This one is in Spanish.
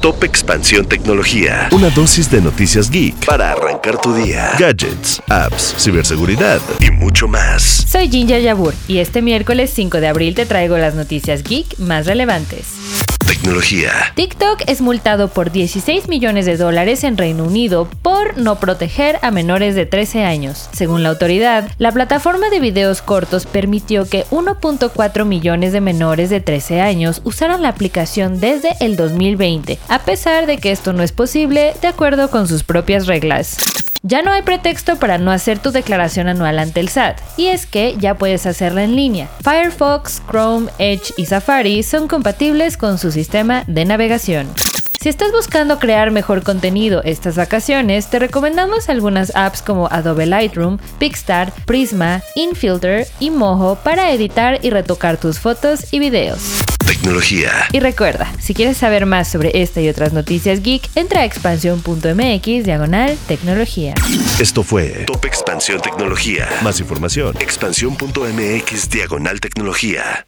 Top Expansión Tecnología. Una dosis de noticias geek para arrancar tu día. Gadgets, apps, ciberseguridad y mucho más. Soy Ginger Yabur y este miércoles 5 de abril te traigo las noticias geek más relevantes. Tecnología. TikTok es multado por 16 millones de dólares en Reino Unido por no proteger a menores de 13 años. Según la autoridad, la plataforma de videos cortos permitió que 1.4 millones de menores de 13 años usaran la aplicación desde el 2020, a pesar de que esto no es posible de acuerdo con sus propias reglas. Ya no hay pretexto para no hacer tu declaración anual ante el SAT, y es que ya puedes hacerla en línea. Firefox, Chrome, Edge y Safari son compatibles con su sistema de navegación. Si estás buscando crear mejor contenido estas vacaciones, te recomendamos algunas apps como Adobe Lightroom, Pixar, Prisma, InFilter y Mojo para editar y retocar tus fotos y videos. Tecnología. Y recuerda, si quieres saber más sobre esta y otras noticias geek, entra a expansión.mx diagonal tecnología. Esto fue Top Expansión Tecnología. Más información. Expansión.mx diagonal tecnología.